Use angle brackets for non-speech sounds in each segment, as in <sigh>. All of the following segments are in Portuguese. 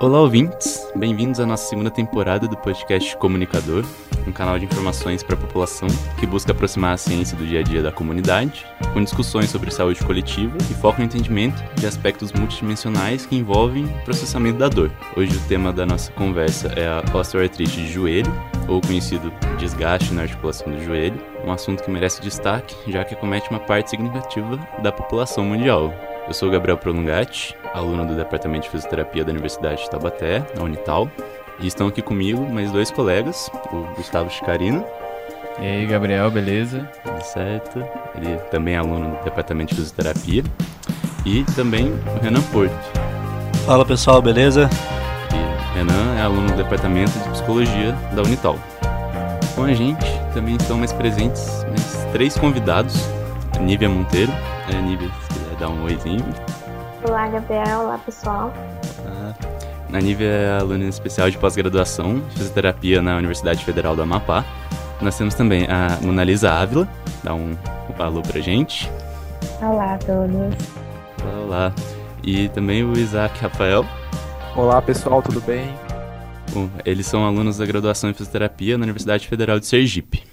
Olá, ouvintes! Bem-vindos à nossa segunda temporada do podcast Comunicador, um canal de informações para a população que busca aproximar a ciência do dia a dia da comunidade, com discussões sobre saúde coletiva e foco no entendimento de aspectos multidimensionais que envolvem o processamento da dor. Hoje o tema da nossa conversa é a osteoartrite de joelho, ou conhecido desgaste na articulação do joelho, um assunto que merece destaque, já que acomete uma parte significativa da população mundial. Eu sou Gabriel Prolongati, aluno do Departamento de Fisioterapia da Universidade de Taubaté, na Unital. E estão aqui comigo mais dois colegas, o Gustavo Chicarino. E aí, Gabriel, beleza? Tudo certo. Ele também é aluno do Departamento de Fisioterapia. E também o Renan Porto. Fala pessoal, beleza? E Renan é aluno do Departamento de Psicologia da Unital. Com a gente também estão mais presentes mais três convidados. A Nívia Monteiro. É, Nívia, dar um oizinho. Olá, Gabriel. Olá, pessoal. Ah, a Nívia é aluna especial de pós-graduação de fisioterapia na Universidade Federal do Amapá. Nós temos também a Monalisa Ávila, dá um, um alô pra gente. Olá a todos. Olá, olá. E também o Isaac Rafael. Olá, pessoal, tudo bem? Bom, eles são alunos da graduação em fisioterapia na Universidade Federal de Sergipe.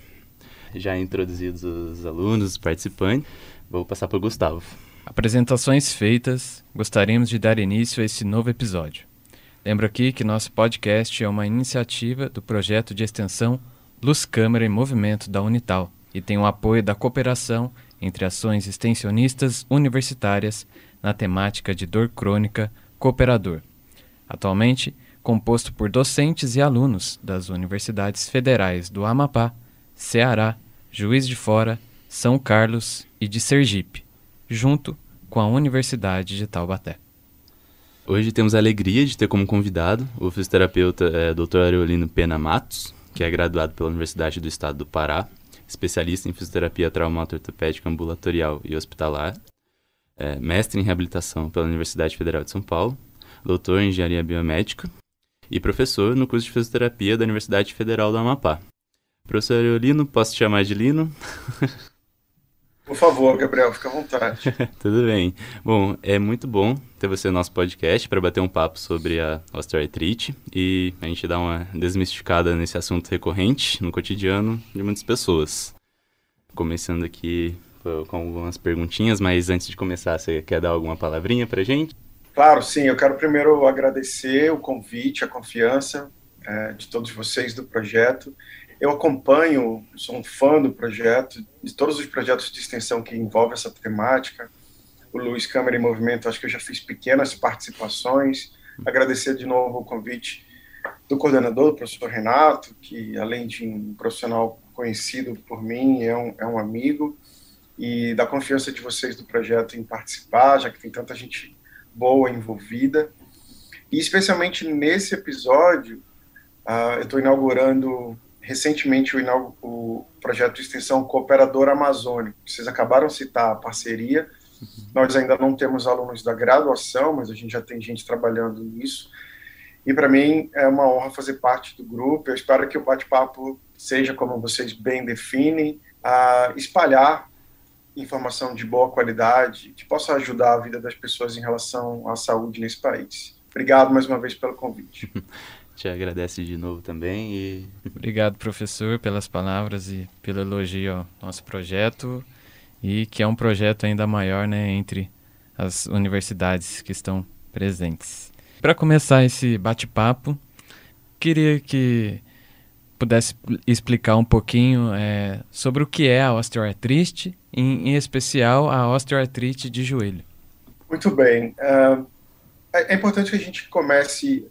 Já introduzidos os alunos, os participantes, vou passar para o Gustavo. Apresentações feitas, gostaríamos de dar início a esse novo episódio. Lembro aqui que nosso podcast é uma iniciativa do projeto de extensão Luz Câmara em Movimento da Unital e tem o apoio da cooperação entre ações extensionistas universitárias na temática de dor crônica cooperador. Atualmente, composto por docentes e alunos das universidades federais do Amapá, Ceará, Juiz de Fora, São Carlos e de Sergipe junto com a Universidade de Taubaté. Hoje temos a alegria de ter como convidado o fisioterapeuta é, Dr. Areolino Pena Matos, que é graduado pela Universidade do Estado do Pará, especialista em fisioterapia traumato-ortopédica ambulatorial e hospitalar, é, mestre em reabilitação pela Universidade Federal de São Paulo, doutor em engenharia biomédica e professor no curso de fisioterapia da Universidade Federal do Amapá. Professor Areolino, posso te chamar de Lino? <laughs> Por favor, Gabriel, fica à vontade. <laughs> Tudo bem. Bom, é muito bom ter você no nosso podcast para bater um papo sobre a osteoartrite e a gente dar uma desmistificada nesse assunto recorrente no cotidiano de muitas pessoas. Começando aqui com algumas perguntinhas, mas antes de começar, você quer dar alguma palavrinha para gente? Claro, sim. Eu quero primeiro agradecer o convite, a confiança é, de todos vocês do projeto eu acompanho, sou um fã do projeto, de todos os projetos de extensão que envolvem essa temática. O Luiz Câmara em Movimento, acho que eu já fiz pequenas participações. Agradecer de novo o convite do coordenador, o professor Renato, que além de um profissional conhecido por mim, é um, é um amigo, e da confiança de vocês do projeto em participar, já que tem tanta gente boa envolvida. E especialmente nesse episódio, uh, eu estou inaugurando recentemente o, o, projeto de extensão Cooperador Amazônico. Vocês acabaram de citar a parceria. Nós ainda não temos alunos da graduação, mas a gente já tem gente trabalhando nisso. E para mim é uma honra fazer parte do grupo. Eu espero que o bate-papo seja, como vocês bem definem, a espalhar informação de boa qualidade que possa ajudar a vida das pessoas em relação à saúde nesse país. Obrigado mais uma vez pelo convite. <laughs> te agradece de novo também. E... <laughs> Obrigado, professor, pelas palavras e pelo elogio ao nosso projeto e que é um projeto ainda maior né, entre as universidades que estão presentes. Para começar esse bate-papo, queria que pudesse explicar um pouquinho é, sobre o que é a osteoartrite, em, em, especial a osteoartrite de joelho. Muito bem. Uh, é importante que a gente comece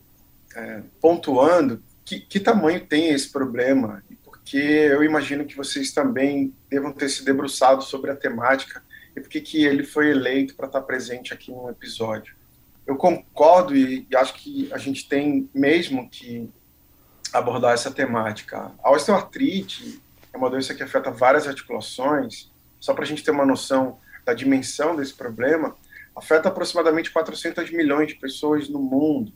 é, pontuando que, que tamanho tem esse problema, porque eu imagino que vocês também devam ter se debruçado sobre a temática e porque que ele foi eleito para estar presente aqui no episódio. Eu concordo e, e acho que a gente tem mesmo que abordar essa temática. A osteoartrite é uma doença que afeta várias articulações. Só para a gente ter uma noção da dimensão desse problema, afeta aproximadamente 400 milhões de pessoas no mundo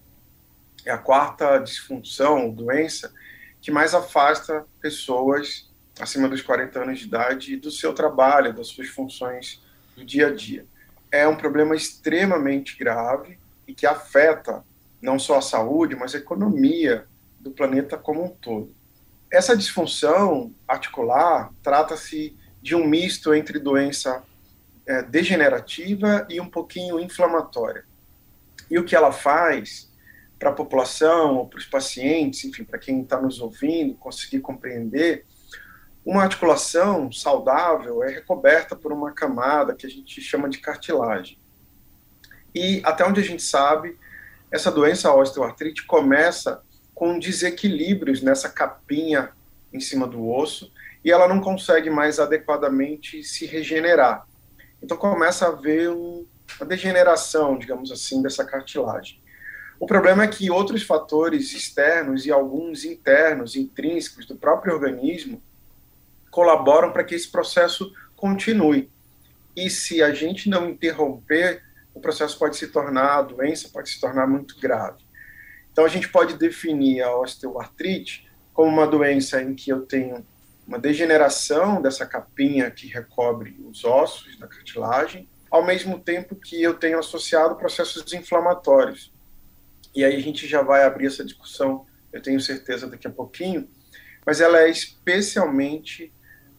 é a quarta disfunção, doença, que mais afasta pessoas acima dos 40 anos de idade do seu trabalho, das suas funções do dia a dia. É um problema extremamente grave e que afeta não só a saúde, mas a economia do planeta como um todo. Essa disfunção articular trata-se de um misto entre doença é, degenerativa e um pouquinho inflamatória. E o que ela faz para a população, para os pacientes, enfim, para quem está nos ouvindo, conseguir compreender, uma articulação saudável é recoberta por uma camada que a gente chama de cartilagem. E até onde a gente sabe, essa doença osteoartrite começa com desequilíbrios nessa capinha em cima do osso e ela não consegue mais adequadamente se regenerar. Então começa a haver um, uma degeneração, digamos assim, dessa cartilagem. O problema é que outros fatores externos e alguns internos, intrínsecos do próprio organismo, colaboram para que esse processo continue. E se a gente não interromper, o processo pode se tornar, a doença pode se tornar muito grave. Então a gente pode definir a osteoartrite como uma doença em que eu tenho uma degeneração dessa capinha que recobre os ossos da cartilagem, ao mesmo tempo que eu tenho associado processos inflamatórios. E aí a gente já vai abrir essa discussão, eu tenho certeza daqui a pouquinho, mas ela é especialmente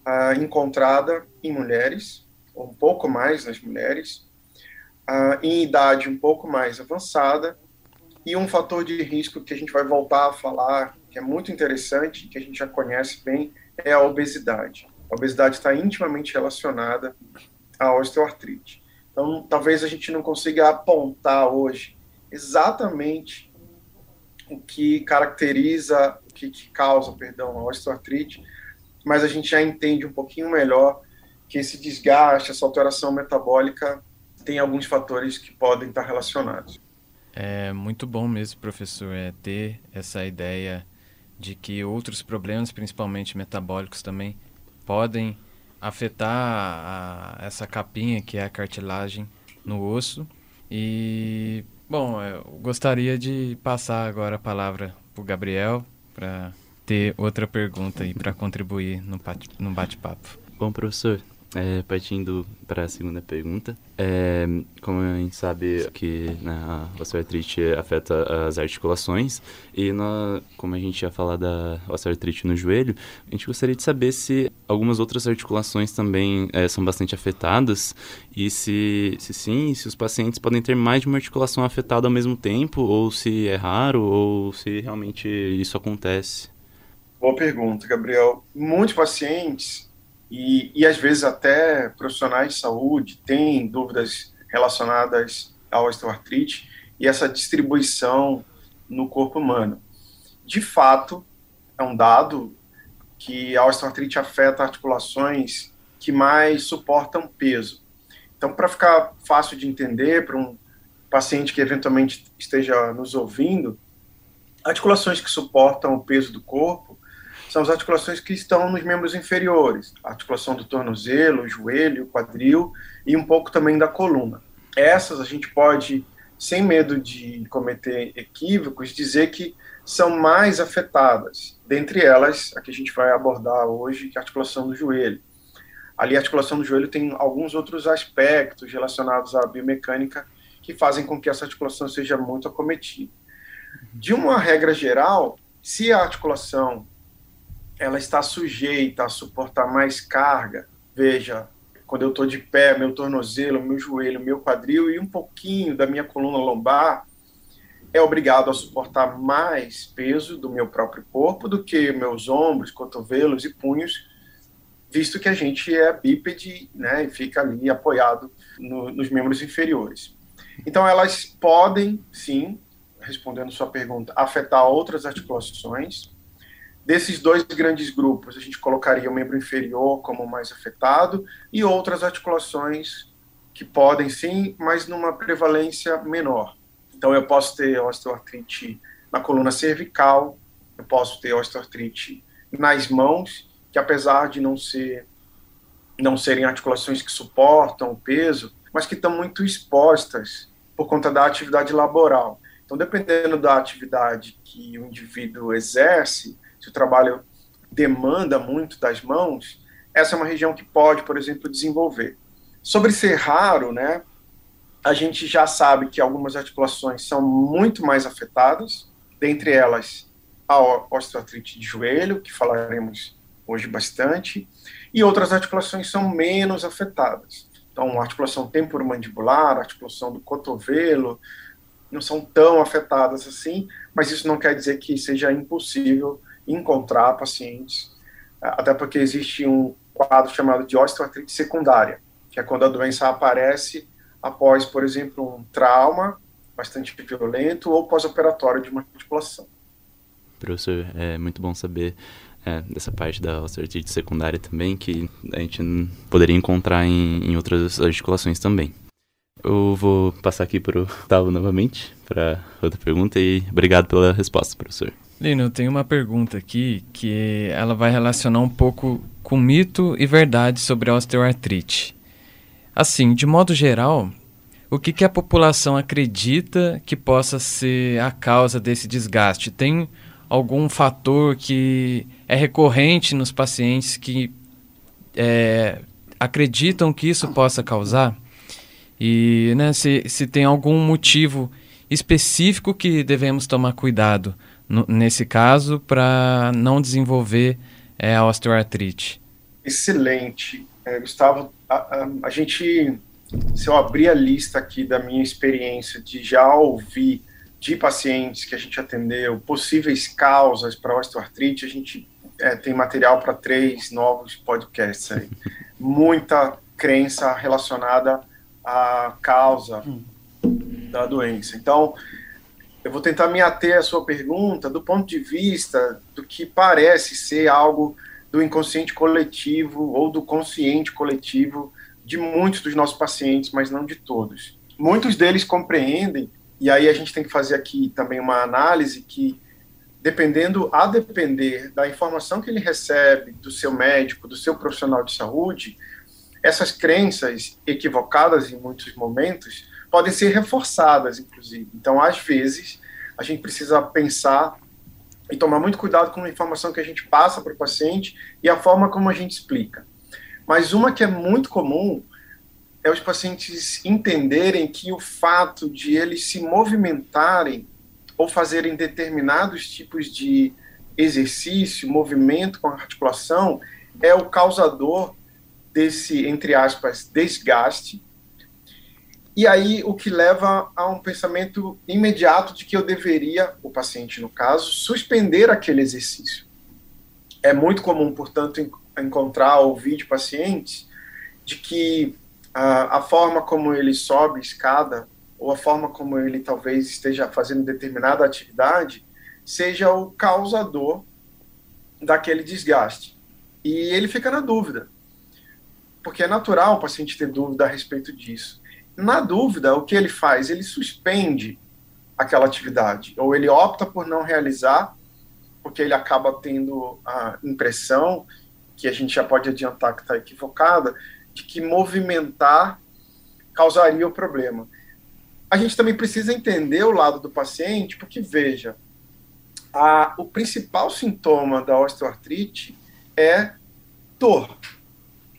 ah, encontrada em mulheres, ou um pouco mais nas mulheres, ah, em idade um pouco mais avançada, e um fator de risco que a gente vai voltar a falar, que é muito interessante, que a gente já conhece bem, é a obesidade. A obesidade está intimamente relacionada à osteoartrite. Então, talvez a gente não consiga apontar hoje exatamente o que caracteriza, o que, que causa, perdão, a osteoartrite, mas a gente já entende um pouquinho melhor que esse desgaste, essa alteração metabólica tem alguns fatores que podem estar relacionados. É muito bom mesmo, professor, é ter essa ideia de que outros problemas, principalmente metabólicos também, podem afetar a, essa capinha que é a cartilagem no osso. E, bom, eu gostaria de passar agora a palavra para o Gabriel para ter outra pergunta e para contribuir no bate-papo. Bom, professor, é, partindo para a segunda pergunta, é, como a gente sabe que né, a osteoartrite afeta as articulações e nós, como a gente ia falar da osteoartrite no joelho, a gente gostaria de saber se algumas outras articulações também é, são bastante afetadas e se, se sim, se os pacientes podem ter mais de uma articulação afetada ao mesmo tempo ou se é raro ou se realmente isso acontece. Boa pergunta, Gabriel. Muitos pacientes e, e às vezes até profissionais de saúde têm dúvidas relacionadas à osteoartrite e essa distribuição no corpo humano. De fato, é um dado que a osteoartrite afeta articulações que mais suportam peso. Então, para ficar fácil de entender para um paciente que eventualmente esteja nos ouvindo, articulações que suportam o peso do corpo são as articulações que estão nos membros inferiores, a articulação do tornozelo, joelho, quadril e um pouco também da coluna. Essas a gente pode, sem medo de cometer equívocos, dizer que são mais afetadas. Dentre elas, a que a gente vai abordar hoje, que é a articulação do joelho. Ali, a articulação do joelho tem alguns outros aspectos relacionados à biomecânica que fazem com que essa articulação seja muito acometida. De uma regra geral, se a articulação ela está sujeita a suportar mais carga. Veja, quando eu estou de pé, meu tornozelo, meu joelho, meu quadril e um pouquinho da minha coluna lombar é obrigado a suportar mais peso do meu próprio corpo do que meus ombros, cotovelos e punhos, visto que a gente é bípede, né, e fica ali apoiado no, nos membros inferiores. Então elas podem, sim, respondendo sua pergunta, afetar outras articulações, Desses dois grandes grupos, a gente colocaria o membro inferior como mais afetado e outras articulações que podem sim, mas numa prevalência menor. Então, eu posso ter osteoartrite na coluna cervical, eu posso ter osteoartrite nas mãos, que apesar de não ser não serem articulações que suportam o peso, mas que estão muito expostas por conta da atividade laboral. Então, dependendo da atividade que o indivíduo exerce, se o trabalho demanda muito das mãos, essa é uma região que pode, por exemplo, desenvolver. Sobre ser raro, né? a gente já sabe que algumas articulações são muito mais afetadas, dentre elas a osteoartrite de joelho, que falaremos hoje bastante, e outras articulações são menos afetadas. Então, articulação temporomandibular, articulação do cotovelo, não são tão afetadas assim, mas isso não quer dizer que seja impossível encontrar pacientes, até porque existe um quadro chamado de osteoartrite secundária, que é quando a doença aparece após, por exemplo, um trauma bastante violento ou pós-operatório de uma articulação. Professor, é muito bom saber é, dessa parte da osteoartrite secundária também, que a gente poderia encontrar em, em outras articulações também. Eu vou passar aqui para o Gustavo novamente, para outra pergunta, e obrigado pela resposta, professor. Lino, eu tenho uma pergunta aqui que ela vai relacionar um pouco com mito e verdade sobre a osteoartrite. Assim, de modo geral, o que, que a população acredita que possa ser a causa desse desgaste? Tem algum fator que é recorrente nos pacientes que é, acreditam que isso possa causar? E né, se, se tem algum motivo específico que devemos tomar cuidado no, nesse caso para não desenvolver é, a osteoartrite? Excelente. É, Gustavo, a, a, a gente, se eu abrir a lista aqui da minha experiência de já ouvir de pacientes que a gente atendeu, possíveis causas para osteoartrite, a gente é, tem material para três novos podcasts aí. <laughs> Muita crença relacionada à causa da doença. Então, eu vou tentar me ater à sua pergunta do ponto de vista do que parece ser algo do inconsciente coletivo ou do consciente coletivo de muitos dos nossos pacientes, mas não de todos. Muitos deles compreendem e aí a gente tem que fazer aqui também uma análise que, dependendo, a depender da informação que ele recebe do seu médico, do seu profissional de saúde, essas crenças equivocadas em muitos momentos podem ser reforçadas, inclusive. Então, às vezes, a gente precisa pensar e tomar muito cuidado com a informação que a gente passa para o paciente e a forma como a gente explica. Mas uma que é muito comum é os pacientes entenderem que o fato de eles se movimentarem ou fazerem determinados tipos de exercício, movimento com a articulação, é o causador desse, entre aspas, desgaste. E aí o que leva a um pensamento imediato de que eu deveria, o paciente no caso, suspender aquele exercício. É muito comum, portanto, encontrar, ouvir de pacientes de que a, a forma como ele sobe escada ou a forma como ele talvez esteja fazendo determinada atividade seja o causador daquele desgaste. E ele fica na dúvida, porque é natural o paciente ter dúvida a respeito disso. Na dúvida, o que ele faz? Ele suspende aquela atividade, ou ele opta por não realizar, porque ele acaba tendo a impressão, que a gente já pode adiantar que está equivocada, de que movimentar causaria o problema. A gente também precisa entender o lado do paciente, porque, veja, a, o principal sintoma da osteoartrite é dor.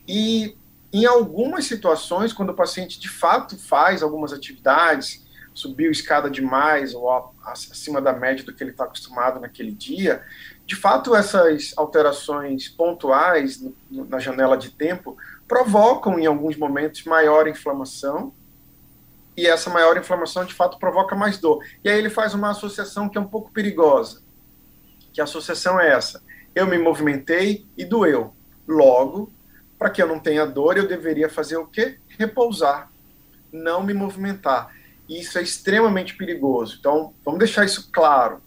E em algumas situações, quando o paciente de fato faz algumas atividades, subiu escada demais ou acima da média do que ele está acostumado naquele dia, de fato essas alterações pontuais na janela de tempo provocam, em alguns momentos, maior inflamação, e essa maior inflamação, de fato, provoca mais dor. E aí ele faz uma associação que é um pouco perigosa, que a associação é essa, eu me movimentei e doeu. Logo, para que eu não tenha dor, eu deveria fazer o quê? Repousar, não me movimentar. E isso é extremamente perigoso. Então, vamos deixar isso claro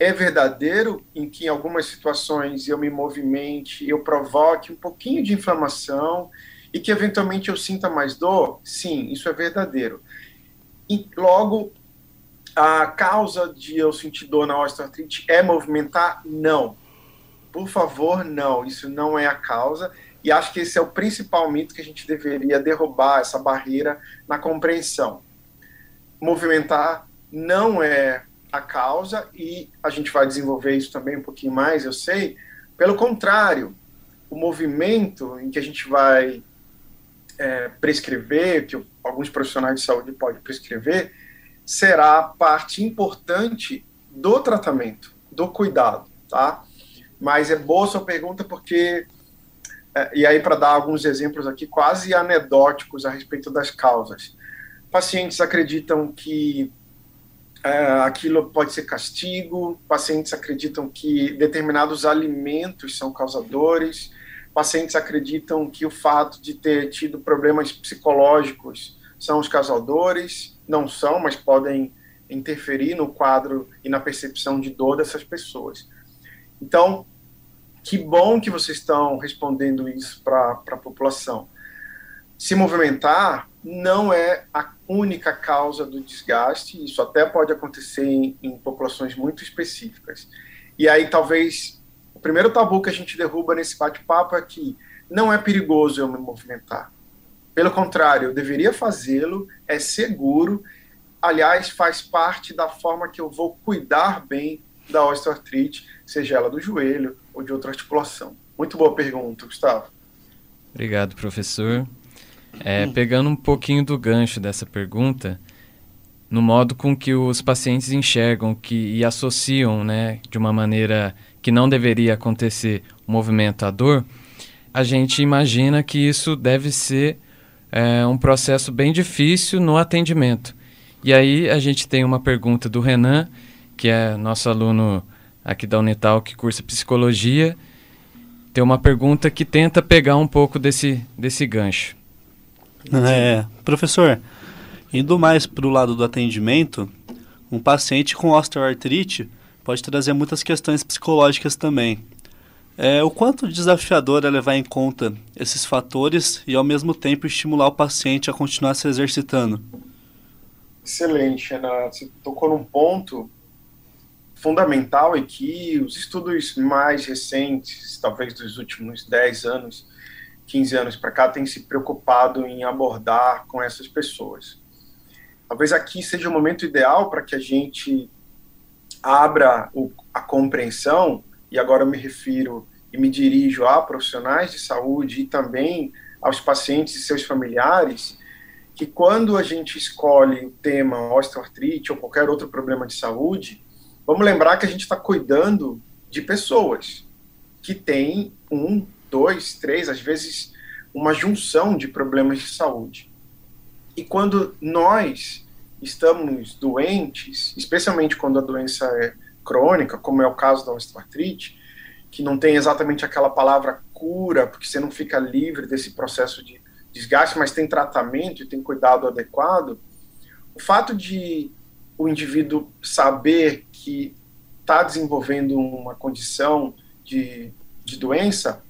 é verdadeiro em que em algumas situações eu me movimente, eu provoque um pouquinho de inflamação e que eventualmente eu sinta mais dor? Sim, isso é verdadeiro. E logo, a causa de eu sentir dor na osteoartrite é movimentar? Não. Por favor, não. Isso não é a causa. E acho que esse é o principal mito que a gente deveria derrubar, essa barreira na compreensão. Movimentar não é a causa e a gente vai desenvolver isso também um pouquinho mais, eu sei. Pelo contrário, o movimento em que a gente vai é, prescrever, que alguns profissionais de saúde podem prescrever, será parte importante do tratamento, do cuidado, tá? Mas é boa sua pergunta porque e aí para dar alguns exemplos aqui quase anedóticos a respeito das causas. Pacientes acreditam que é, aquilo pode ser castigo, pacientes acreditam que determinados alimentos são causadores, pacientes acreditam que o fato de ter tido problemas psicológicos são os causadores, não são, mas podem interferir no quadro e na percepção de dor dessas pessoas. Então, que bom que vocês estão respondendo isso para a população. Se movimentar não é a única causa do desgaste, isso até pode acontecer em, em populações muito específicas. E aí, talvez, o primeiro tabu que a gente derruba nesse bate-papo é que não é perigoso eu me movimentar. Pelo contrário, eu deveria fazê-lo, é seguro, aliás, faz parte da forma que eu vou cuidar bem da osteoartrite, seja ela do joelho ou de outra articulação. Muito boa pergunta, Gustavo. Obrigado, professor. É, pegando um pouquinho do gancho dessa pergunta, no modo com que os pacientes enxergam que, e associam, né, de uma maneira que não deveria acontecer, o movimento à dor, a gente imagina que isso deve ser é, um processo bem difícil no atendimento. E aí a gente tem uma pergunta do Renan, que é nosso aluno aqui da Unital que cursa psicologia, tem uma pergunta que tenta pegar um pouco desse, desse gancho. É, professor, indo mais para o lado do atendimento, um paciente com osteoartrite pode trazer muitas questões psicológicas também. É, o quanto desafiador é levar em conta esses fatores e, ao mesmo tempo, estimular o paciente a continuar se exercitando? Excelente, Renato. Você tocou num ponto fundamental e que os estudos mais recentes, talvez dos últimos 10 anos, 15 anos para cá, têm se preocupado em abordar com essas pessoas. Talvez aqui seja o momento ideal para que a gente abra o, a compreensão, e agora eu me refiro e me dirijo a profissionais de saúde e também aos pacientes e seus familiares, que quando a gente escolhe o tema osteoartrite ou qualquer outro problema de saúde, vamos lembrar que a gente está cuidando de pessoas que têm um, dois, três, às vezes uma junção de problemas de saúde. E quando nós estamos doentes, especialmente quando a doença é crônica, como é o caso da osteoartrite, que não tem exatamente aquela palavra cura, porque você não fica livre desse processo de desgaste, mas tem tratamento e tem cuidado adequado, o fato de o indivíduo saber que está desenvolvendo uma condição de, de doença,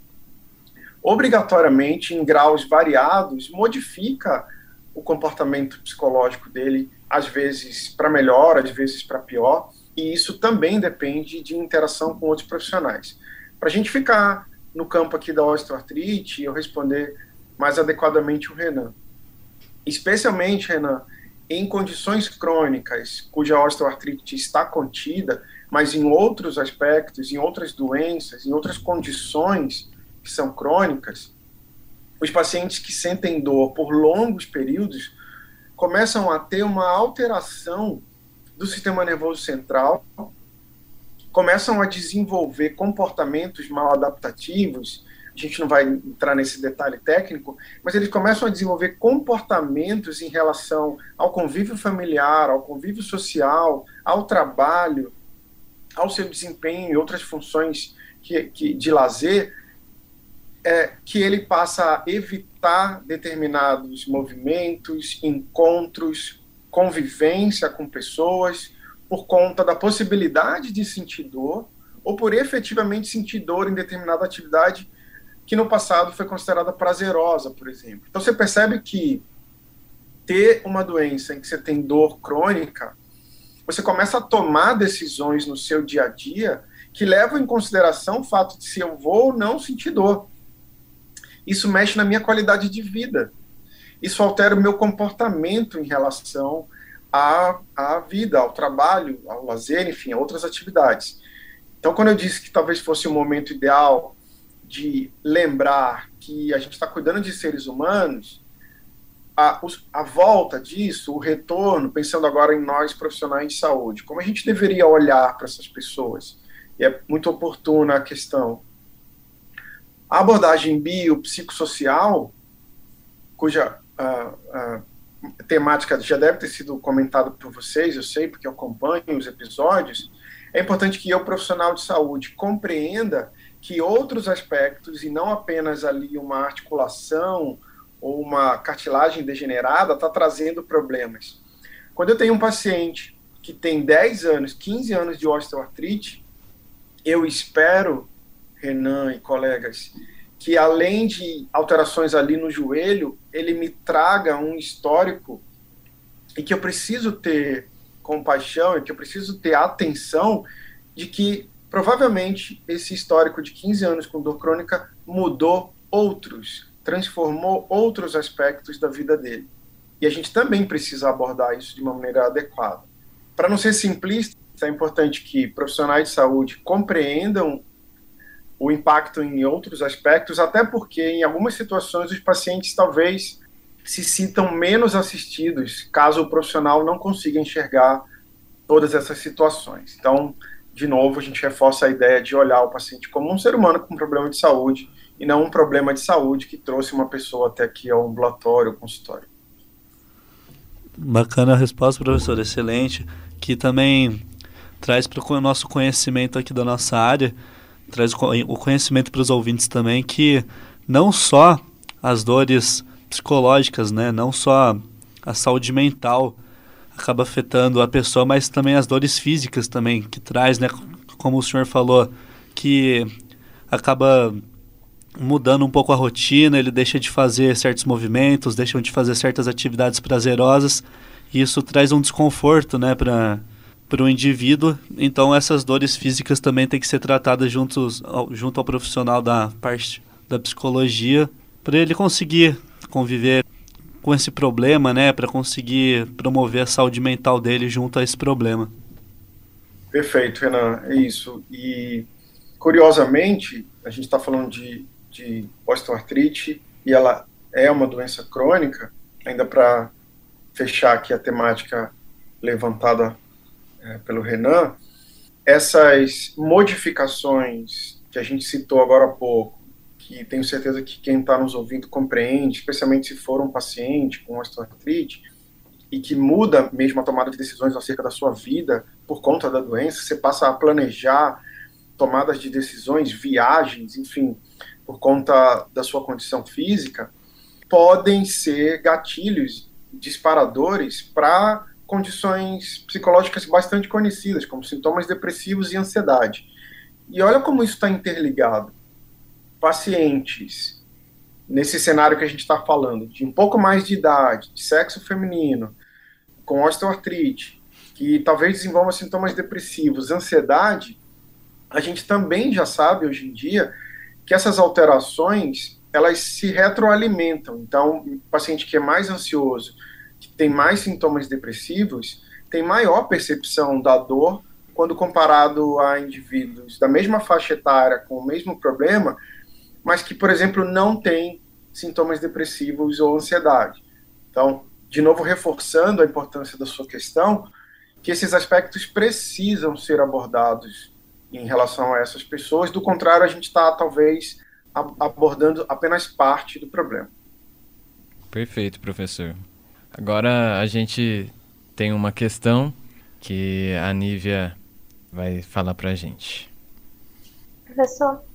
obrigatoriamente, em graus variados, modifica o comportamento psicológico dele, às vezes para melhor, às vezes para pior, e isso também depende de interação com outros profissionais. Para a gente ficar no campo aqui da osteoartrite, eu responder mais adequadamente o Renan. Especialmente, Renan, em condições crônicas cuja osteoartrite está contida, mas em outros aspectos, em outras doenças, em outras condições que são crônicas, os pacientes que sentem dor por longos períodos começam a ter uma alteração do sistema nervoso central começam a desenvolver comportamentos mal adaptativos. A gente não vai entrar nesse detalhe técnico, mas eles começam a desenvolver comportamentos em relação ao convívio familiar, ao convívio social, ao trabalho, ao seu desempenho e outras funções que, que de lazer, é, que ele passa a evitar determinados movimentos, encontros, convivência com pessoas, por conta da possibilidade de sentir dor ou por efetivamente sentir dor em determinada atividade que no passado foi considerada prazerosa, por exemplo. Então você percebe que ter uma doença em que você tem dor crônica, você começa a tomar decisões no seu dia a dia que levam em consideração o fato de se eu vou ou não sentir dor. Isso mexe na minha qualidade de vida. Isso altera o meu comportamento em relação à, à vida, ao trabalho, ao lazer, enfim, a outras atividades. Então, quando eu disse que talvez fosse o momento ideal de lembrar que a gente está cuidando de seres humanos, a, a volta disso, o retorno, pensando agora em nós profissionais de saúde, como a gente deveria olhar para essas pessoas? E é muito oportuna a questão. A abordagem biopsicossocial, cuja uh, uh, temática já deve ter sido comentada por vocês, eu sei, porque eu acompanho os episódios, é importante que eu, profissional de saúde, compreenda que outros aspectos, e não apenas ali uma articulação, ou uma cartilagem degenerada está trazendo problemas. Quando eu tenho um paciente que tem 10 anos, 15 anos de osteoartrite, eu espero, Renan e colegas, que além de alterações ali no joelho, ele me traga um histórico e que eu preciso ter compaixão e que eu preciso ter atenção de que provavelmente esse histórico de 15 anos com dor crônica mudou outros transformou outros aspectos da vida dele. E a gente também precisa abordar isso de uma maneira adequada. Para não ser simplista, é importante que profissionais de saúde compreendam o impacto em outros aspectos, até porque em algumas situações os pacientes talvez se sintam menos assistidos caso o profissional não consiga enxergar todas essas situações. Então, de novo, a gente reforça a ideia de olhar o paciente como um ser humano com problema de saúde e não um problema de saúde que trouxe uma pessoa até aqui ao ambulatório, ao consultório. Bacana a resposta, professor, excelente, que também traz para o nosso conhecimento aqui da nossa área, traz o conhecimento para os ouvintes também que não só as dores psicológicas, né, não só a saúde mental acaba afetando a pessoa, mas também as dores físicas também que traz, né, como o senhor falou, que acaba mudando um pouco a rotina, ele deixa de fazer certos movimentos, deixa de fazer certas atividades prazerosas, e isso traz um desconforto, né, para para o indivíduo. Então essas dores físicas também têm que ser tratadas juntos, ao, junto ao profissional da parte da psicologia, para ele conseguir conviver com esse problema, né, para conseguir promover a saúde mental dele junto a esse problema. Perfeito, Renan, é isso. E curiosamente, a gente está falando de de osteoartrite e ela é uma doença crônica, ainda para fechar aqui a temática levantada é, pelo Renan, essas modificações que a gente citou agora há pouco, que tenho certeza que quem está nos ouvindo compreende, especialmente se for um paciente com osteoartrite, e que muda mesmo a tomada de decisões acerca da sua vida por conta da doença, você passa a planejar tomadas de decisões, viagens, enfim, por conta da sua condição física, podem ser gatilhos disparadores para condições psicológicas bastante conhecidas, como sintomas depressivos e ansiedade. E olha como isso está interligado. Pacientes, nesse cenário que a gente está falando, de um pouco mais de idade, de sexo feminino, com osteoartrite, que talvez desenvolva sintomas depressivos, ansiedade, a gente também já sabe hoje em dia que essas alterações elas se retroalimentam. Então, o paciente que é mais ansioso, que tem mais sintomas depressivos, tem maior percepção da dor quando comparado a indivíduos da mesma faixa etária com o mesmo problema, mas que, por exemplo, não tem sintomas depressivos ou ansiedade. Então, de novo, reforçando a importância da sua questão, que esses aspectos precisam ser abordados em relação a essas pessoas. Do contrário, a gente está talvez abordando apenas parte do problema. Perfeito, professor. Agora a gente tem uma questão que a Nívia vai falar para a gente. Professor,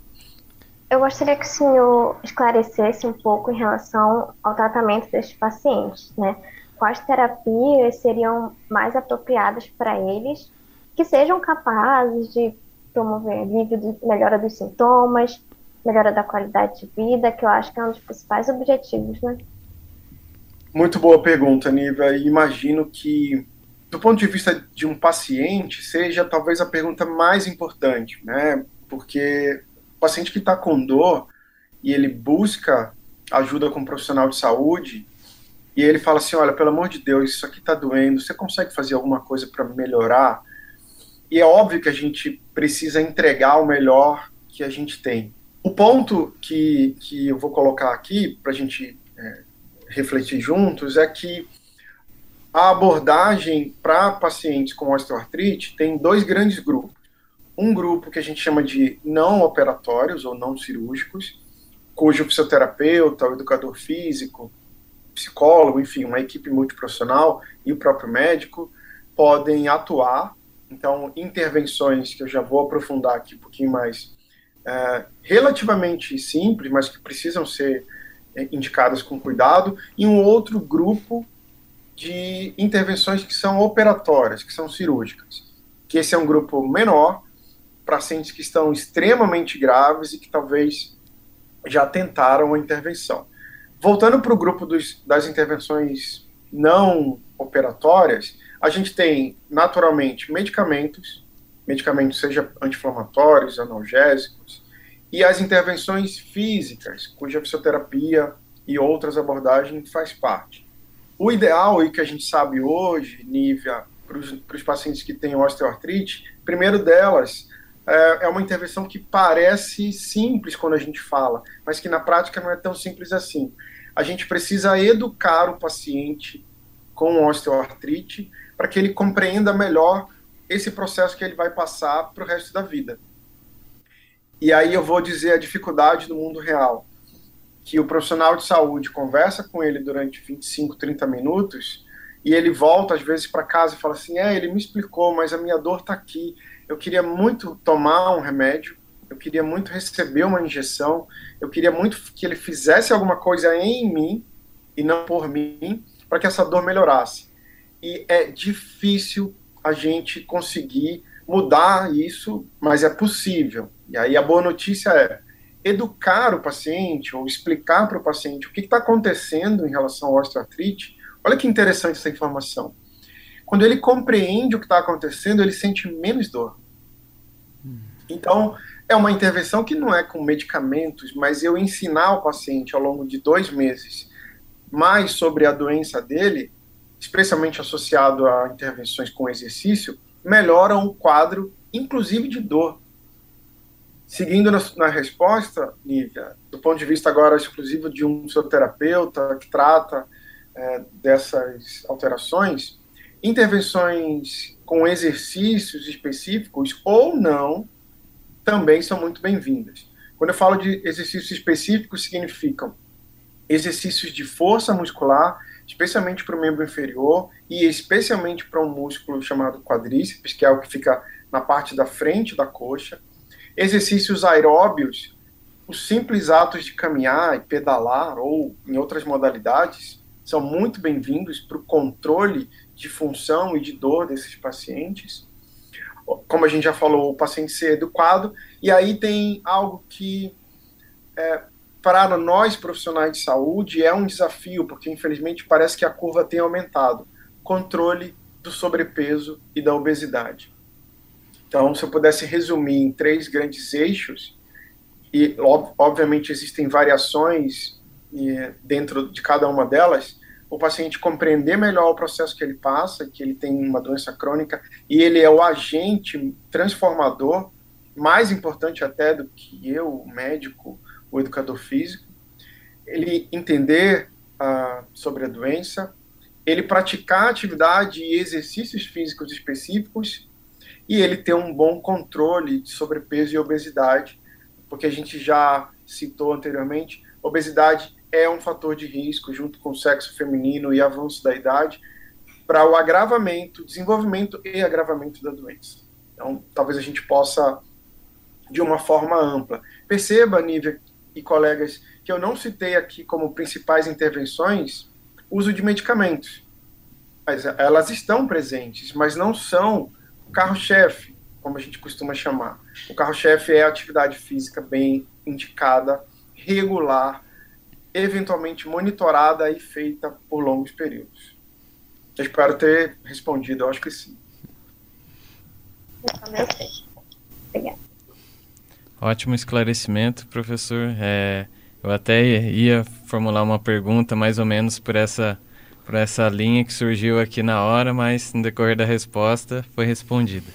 eu gostaria que o senhor esclarecesse um pouco em relação ao tratamento destes pacientes, né? Quais terapias seriam mais apropriadas para eles que sejam capazes de promover alívio melhora dos sintomas, melhora da qualidade de vida, que eu acho que é um dos principais objetivos, né? Muito boa pergunta, Niva. Imagino que, do ponto de vista de um paciente, seja talvez a pergunta mais importante, né? Porque o paciente que está com dor e ele busca ajuda com um profissional de saúde e ele fala assim, olha, pelo amor de Deus, isso aqui está doendo, você consegue fazer alguma coisa para melhorar? E é óbvio que a gente precisa entregar o melhor que a gente tem. O ponto que, que eu vou colocar aqui, para a gente é, refletir juntos é que a abordagem para pacientes com osteoartrite tem dois grandes grupos. Um grupo que a gente chama de não operatórios ou não cirúrgicos, cujo fisioterapeuta, o educador físico, psicólogo, enfim, uma equipe multiprofissional e o próprio médico podem atuar. Então, intervenções que eu já vou aprofundar aqui um pouquinho mais, é, relativamente simples, mas que precisam ser é, indicadas com cuidado, e um outro grupo de intervenções que são operatórias, que são cirúrgicas. Que esse é um grupo menor, pacientes que estão extremamente graves e que talvez já tentaram a intervenção. Voltando para o grupo dos, das intervenções não operatórias, a gente tem naturalmente medicamentos, medicamentos seja anti-inflamatórios, analgésicos, e as intervenções físicas, cuja fisioterapia e outras abordagens faz parte. O ideal, e que a gente sabe hoje, Nívia, para os pacientes que têm osteoartrite, primeiro delas é, é uma intervenção que parece simples quando a gente fala, mas que na prática não é tão simples assim. A gente precisa educar o paciente com osteoartrite para que ele compreenda melhor esse processo que ele vai passar para o resto da vida. E aí eu vou dizer a dificuldade do mundo real, que o profissional de saúde conversa com ele durante 25, 30 minutos e ele volta às vezes para casa e fala assim: "É, ele me explicou, mas a minha dor está aqui eu queria muito tomar um remédio, eu queria muito receber uma injeção, eu queria muito que ele fizesse alguma coisa em mim e não por mim, para que essa dor melhorasse. E é difícil a gente conseguir mudar isso, mas é possível. E aí a boa notícia é educar o paciente ou explicar para o paciente o que está acontecendo em relação ao osteoartrite. Olha que interessante essa informação. Quando ele compreende o que está acontecendo, ele sente menos dor. Então, é uma intervenção que não é com medicamentos, mas eu ensinar o paciente ao longo de dois meses mais sobre a doença dele, especialmente associado a intervenções com exercício, melhora o quadro, inclusive de dor. Seguindo na, na, resposta, Nívia, do ponto de vista agora exclusivo de um fisioterapeuta que trata é, dessas alterações, Intervenções com exercícios específicos ou não também são muito bem-vindas. Quando eu falo de exercícios específicos, significam exercícios de força muscular, especialmente para o membro inferior e especialmente para um músculo chamado quadríceps, que é o que fica na parte da frente da coxa. Exercícios aeróbios, os simples atos de caminhar e pedalar, ou em outras modalidades, são muito bem-vindos para o controle de função e de dor desses pacientes. Como a gente já falou, o paciente ser educado. E aí tem algo que, é, para nós profissionais de saúde, é um desafio, porque infelizmente parece que a curva tem aumentado controle do sobrepeso e da obesidade. Então, se eu pudesse resumir em três grandes eixos, e obviamente existem variações dentro de cada uma delas, o paciente compreender melhor o processo que ele passa, que ele tem uma doença crônica, e ele é o agente transformador, mais importante até do que eu, o médico, o educador físico, ele entender uh, sobre a doença, ele praticar atividade e exercícios físicos específicos, e ele ter um bom controle de sobrepeso e obesidade, porque a gente já citou anteriormente, obesidade é um fator de risco, junto com o sexo feminino e avanço da idade, para o agravamento, desenvolvimento e agravamento da doença. Então, talvez a gente possa, de uma forma ampla. Perceba, Nívia e colegas, que eu não citei aqui como principais intervenções uso de medicamentos. Mas elas estão presentes, mas não são o carro-chefe, como a gente costuma chamar. O carro-chefe é a atividade física bem indicada, regular, eventualmente monitorada e feita por longos períodos. Eu espero ter respondido, eu acho que sim. Obrigada. Ótimo esclarecimento, professor. É, eu até ia formular uma pergunta mais ou menos por essa, por essa linha que surgiu aqui na hora, mas no decorrer da resposta foi respondida.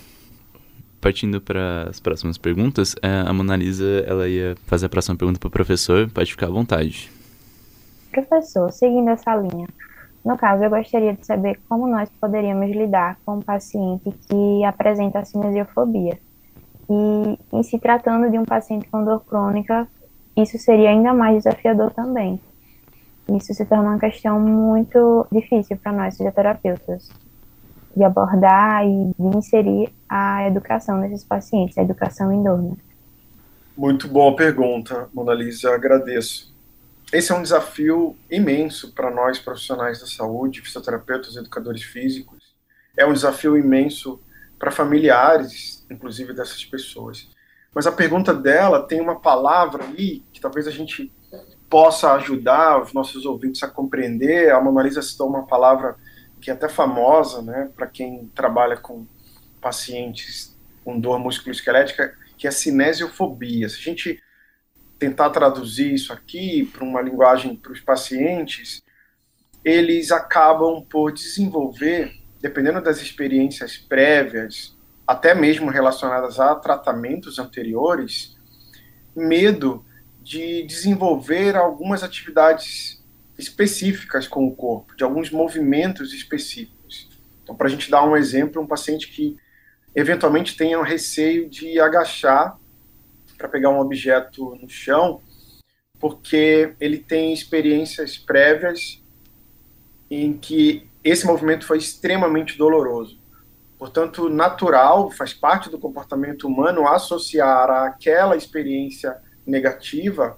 Partindo para as próximas perguntas, é, a Mona Lisa ela ia fazer a próxima pergunta para o professor, pode ficar à vontade. Professor, seguindo essa linha, no caso, eu gostaria de saber como nós poderíamos lidar com um paciente que apresenta cinesiofobia. E, em se tratando de um paciente com dor crônica, isso seria ainda mais desafiador também. Isso se torna uma questão muito difícil para nós, fisioterapeutas, de abordar e de inserir a educação nesses pacientes, a educação em dor. Né? Muito boa pergunta, Mona Lisa, agradeço. Esse é um desafio imenso para nós profissionais da saúde, fisioterapeutas, educadores físicos. É um desafio imenso para familiares, inclusive dessas pessoas. Mas a pergunta dela tem uma palavra ali que talvez a gente possa ajudar os nossos ouvintes a compreender. A Mona citou uma palavra que é até famosa, né, para quem trabalha com pacientes com dor musculoesquelética, que é cinesiofobia. Se a gente tentar traduzir isso aqui para uma linguagem para os pacientes, eles acabam por desenvolver, dependendo das experiências prévias, até mesmo relacionadas a tratamentos anteriores, medo de desenvolver algumas atividades específicas com o corpo, de alguns movimentos específicos. Então, para a gente dar um exemplo, um paciente que eventualmente tenha um receio de agachar para pegar um objeto no chão, porque ele tem experiências prévias em que esse movimento foi extremamente doloroso. Portanto, natural, faz parte do comportamento humano associar aquela experiência negativa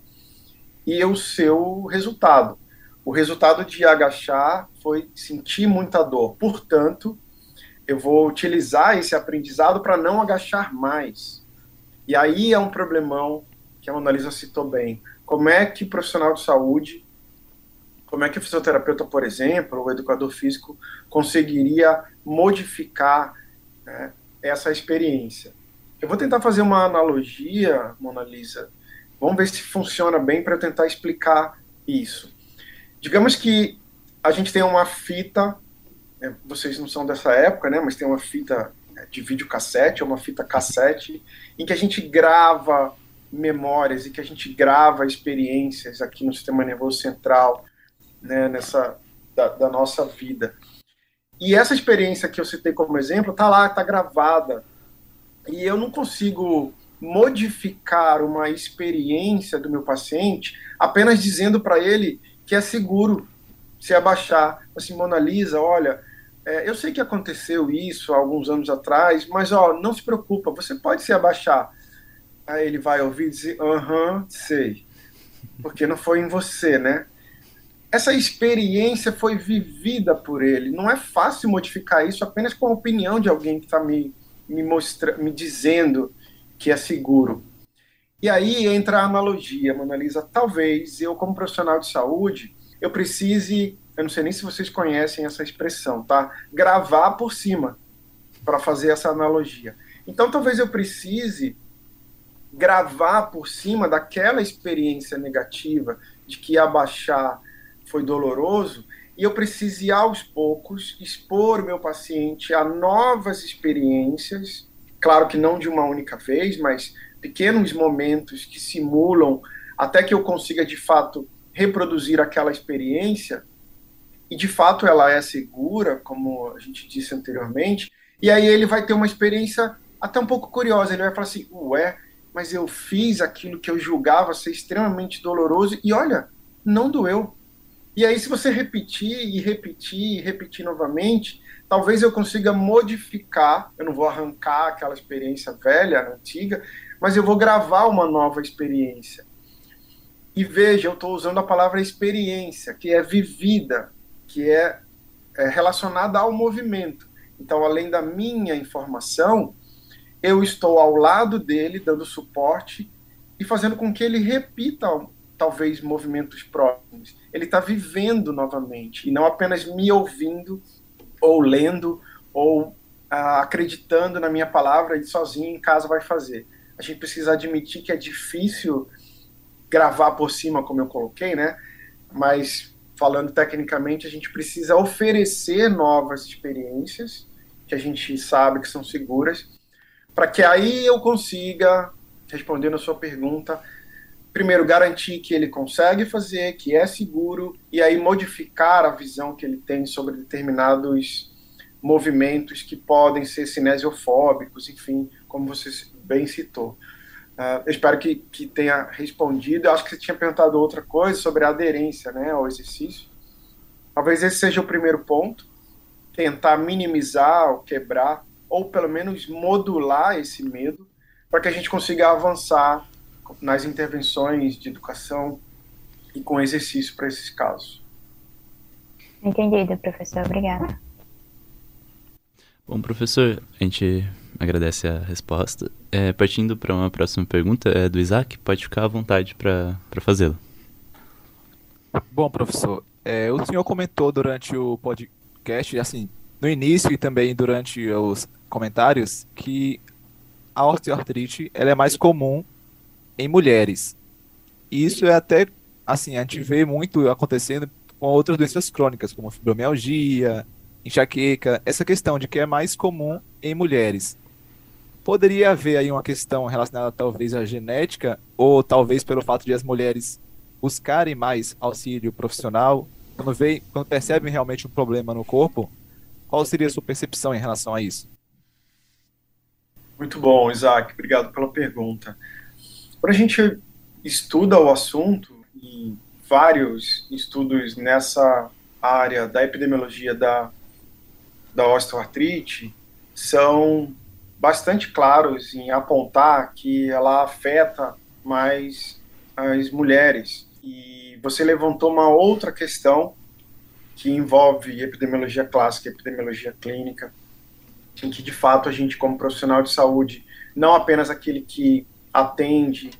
e o seu resultado. O resultado de agachar foi sentir muita dor. Portanto, eu vou utilizar esse aprendizado para não agachar mais. E aí é um problemão que a Mona Lisa citou bem. Como é que o profissional de saúde, como é que o fisioterapeuta, por exemplo, ou o educador físico, conseguiria modificar né, essa experiência? Eu vou tentar fazer uma analogia, Mona Lisa, Vamos ver se funciona bem para tentar explicar isso. Digamos que a gente tem uma fita, né, vocês não são dessa época, né, mas tem uma fita de videocassete, ou uma fita cassete, em que a gente grava memórias e que a gente grava experiências aqui no sistema nervoso central, né, nessa da, da nossa vida. E essa experiência que eu citei como exemplo está lá, está gravada. E eu não consigo modificar uma experiência do meu paciente apenas dizendo para ele que é seguro se abaixar. Assim, Mona Lisa, olha, é, eu sei que aconteceu isso há alguns anos atrás, mas ó, não se preocupa, você pode se abaixar. Aí ele vai ouvir e dizer, aham, sei. Porque não foi em você, né? Essa experiência foi vivida por ele. Não é fácil modificar isso apenas com a opinião de alguém que está me, me, me dizendo que é seguro. E aí entra a analogia, Mona Lisa. Talvez eu, como profissional de saúde, eu precise, eu não sei nem se vocês conhecem essa expressão, tá? Gravar por cima para fazer essa analogia. Então, talvez eu precise gravar por cima daquela experiência negativa de que abaixar foi doloroso e eu precise aos poucos expor meu paciente a novas experiências claro que não de uma única vez, mas pequenos momentos que simulam até que eu consiga de fato reproduzir aquela experiência e de fato ela é segura, como a gente disse anteriormente, e aí ele vai ter uma experiência até um pouco curiosa, ele vai falar assim, ué, mas eu fiz aquilo que eu julgava ser extremamente doloroso e olha, não doeu. E aí se você repetir e repetir e repetir novamente, talvez eu consiga modificar, eu não vou arrancar aquela experiência velha, antiga, mas eu vou gravar uma nova experiência. E veja, eu estou usando a palavra experiência, que é vivida, que é, é relacionada ao movimento. Então, além da minha informação, eu estou ao lado dele, dando suporte e fazendo com que ele repita talvez movimentos próximos. Ele está vivendo novamente e não apenas me ouvindo ou lendo, ou ah, acreditando na minha palavra e sozinho em casa vai fazer. A gente precisa admitir que é difícil gravar por cima, como eu coloquei, né? Mas falando tecnicamente, a gente precisa oferecer novas experiências que a gente sabe que são seguras, para que aí eu consiga, respondendo a sua pergunta, primeiro, garantir que ele consegue fazer, que é seguro, e aí modificar a visão que ele tem sobre determinados movimentos que podem ser cinesiofóbicos, enfim, como você bem citou. Uh, eu espero que, que tenha respondido. Eu acho que você tinha perguntado outra coisa sobre a aderência né, ao exercício. Talvez esse seja o primeiro ponto, tentar minimizar ou quebrar, ou pelo menos modular esse medo, para que a gente consiga avançar nas intervenções de educação e com exercício para esses casos. Entendido, professor. Obrigada. Bom, professor, a gente agradece a resposta. É, partindo para uma próxima pergunta, é do Isaac, pode ficar à vontade para fazê-la. Bom, professor, é, o senhor comentou durante o podcast, assim, no início e também durante os comentários, que a osteoartrite ela é mais comum em mulheres. E isso é até, assim, a gente vê muito acontecendo com outras doenças crônicas, como fibromialgia, enxaqueca, essa questão de que é mais comum em mulheres. Poderia haver aí uma questão relacionada talvez à genética, ou talvez pelo fato de as mulheres buscarem mais auxílio profissional, quando, vê, quando percebem realmente um problema no corpo, qual seria a sua percepção em relação a isso? Muito bom, Isaac, obrigado pela pergunta. Quando a gente estuda o assunto, e vários estudos nessa área da epidemiologia da, da osteoartrite são bastante claros em apontar que ela afeta mais as mulheres. E você levantou uma outra questão que envolve epidemiologia clássica epidemiologia clínica, em que de fato a gente, como profissional de saúde, não apenas aquele que atende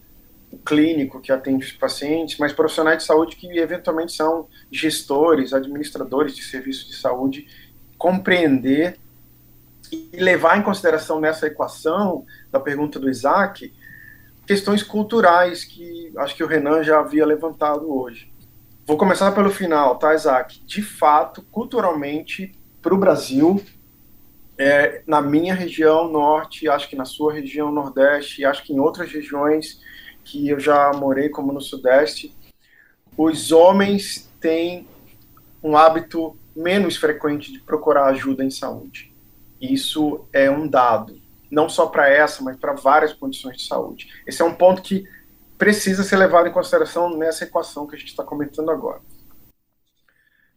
o clínico que atende os pacientes, mas profissionais de saúde que eventualmente são gestores, administradores de serviços de saúde, compreender e levar em consideração nessa equação da pergunta do Isaac questões culturais que acho que o Renan já havia levantado hoje. Vou começar pelo final, tá, Isaac? De fato, culturalmente, para o Brasil, é, na minha região norte, acho que na sua região nordeste, acho que em outras regiões que eu já morei, como no sudeste, os homens têm um hábito menos frequente de procurar ajuda em saúde. Isso é um dado, não só para essa, mas para várias condições de saúde. Esse é um ponto que precisa ser levado em consideração nessa equação que a gente está comentando agora.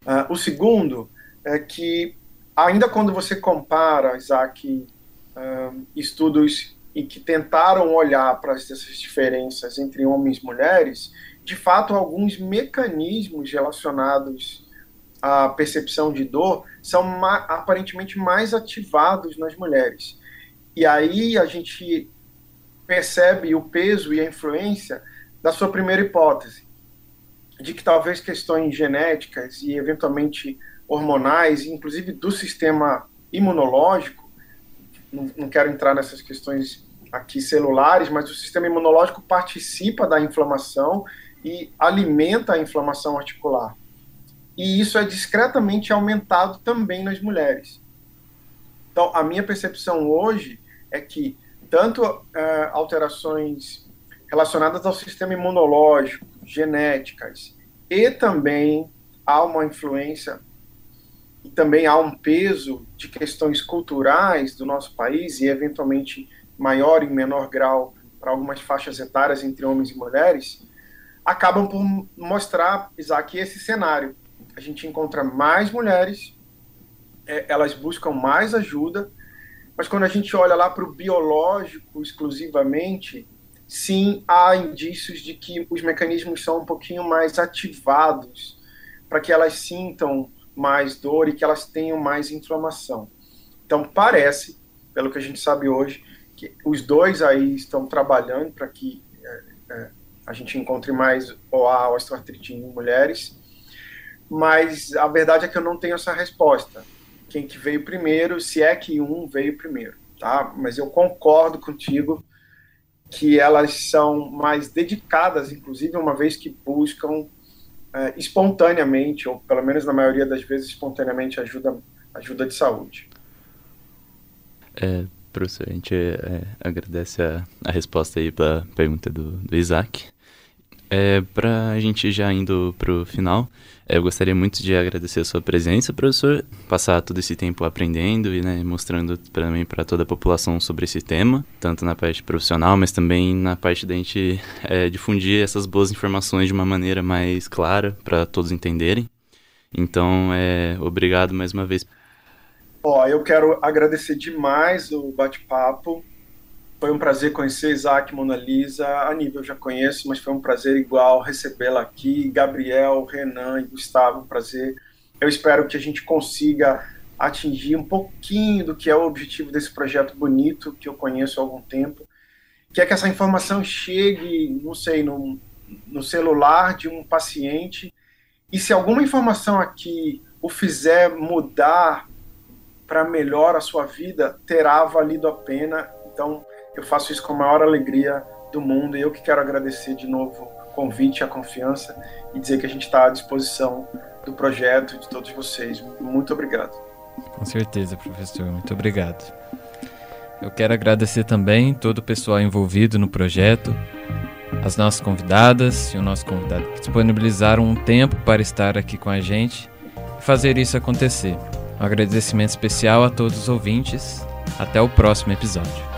Uh, o segundo é que ainda quando você compara, Isaac, um, estudos em que tentaram olhar para essas diferenças entre homens e mulheres, de fato, alguns mecanismos relacionados à percepção de dor são ma aparentemente mais ativados nas mulheres. E aí a gente percebe o peso e a influência da sua primeira hipótese, de que talvez questões genéticas e eventualmente hormonais, inclusive do sistema imunológico, não, não quero entrar nessas questões aqui celulares, mas o sistema imunológico participa da inflamação e alimenta a inflamação articular. E isso é discretamente aumentado também nas mulheres. Então, a minha percepção hoje é que tanto uh, alterações relacionadas ao sistema imunológico, genéticas, e também há uma influência e também há um peso de questões culturais do nosso país e eventualmente maior e menor grau para algumas faixas etárias entre homens e mulheres, acabam por mostrar, Isaac, esse cenário. A gente encontra mais mulheres, é, elas buscam mais ajuda, mas quando a gente olha lá para o biológico exclusivamente, sim, há indícios de que os mecanismos são um pouquinho mais ativados para que elas sintam mais dor e que elas tenham mais inflamação. Então, parece, pelo que a gente sabe hoje, que os dois aí estão trabalhando para que é, é, a gente encontre mais OA, osteoartrite em mulheres, mas a verdade é que eu não tenho essa resposta. Quem que veio primeiro, se é que um veio primeiro, tá? Mas eu concordo contigo que elas são mais dedicadas, inclusive, uma vez que buscam é, espontaneamente, ou pelo menos na maioria das vezes espontaneamente, ajuda, ajuda de saúde. É, professor, a gente é, agradece a, a resposta aí para a pergunta do, do Isaac. É, para a gente já indo para o final, é, eu gostaria muito de agradecer a sua presença, professor, passar todo esse tempo aprendendo e né, mostrando também para toda a população sobre esse tema, tanto na parte profissional, mas também na parte da gente é, difundir essas boas informações de uma maneira mais clara para todos entenderem. Então, é, obrigado mais uma vez. Ó, eu quero agradecer demais o bate-papo foi um prazer conhecer Isaac Mona Lisa. A nível já conheço, mas foi um prazer igual recebê-la aqui. Gabriel, Renan e Gustavo, um prazer. Eu espero que a gente consiga atingir um pouquinho do que é o objetivo desse projeto bonito que eu conheço há algum tempo, que é que essa informação chegue, não sei, no, no celular de um paciente e se alguma informação aqui o fizer mudar para melhor a sua vida, terá valido a pena. Então, eu faço isso com a maior alegria do mundo e eu que quero agradecer de novo o convite, a confiança e dizer que a gente está à disposição do projeto de todos vocês. Muito obrigado. Com certeza, professor. Muito obrigado. Eu quero agradecer também todo o pessoal envolvido no projeto, as nossas convidadas e o nosso convidado que disponibilizaram um tempo para estar aqui com a gente e fazer isso acontecer. Um agradecimento especial a todos os ouvintes. Até o próximo episódio.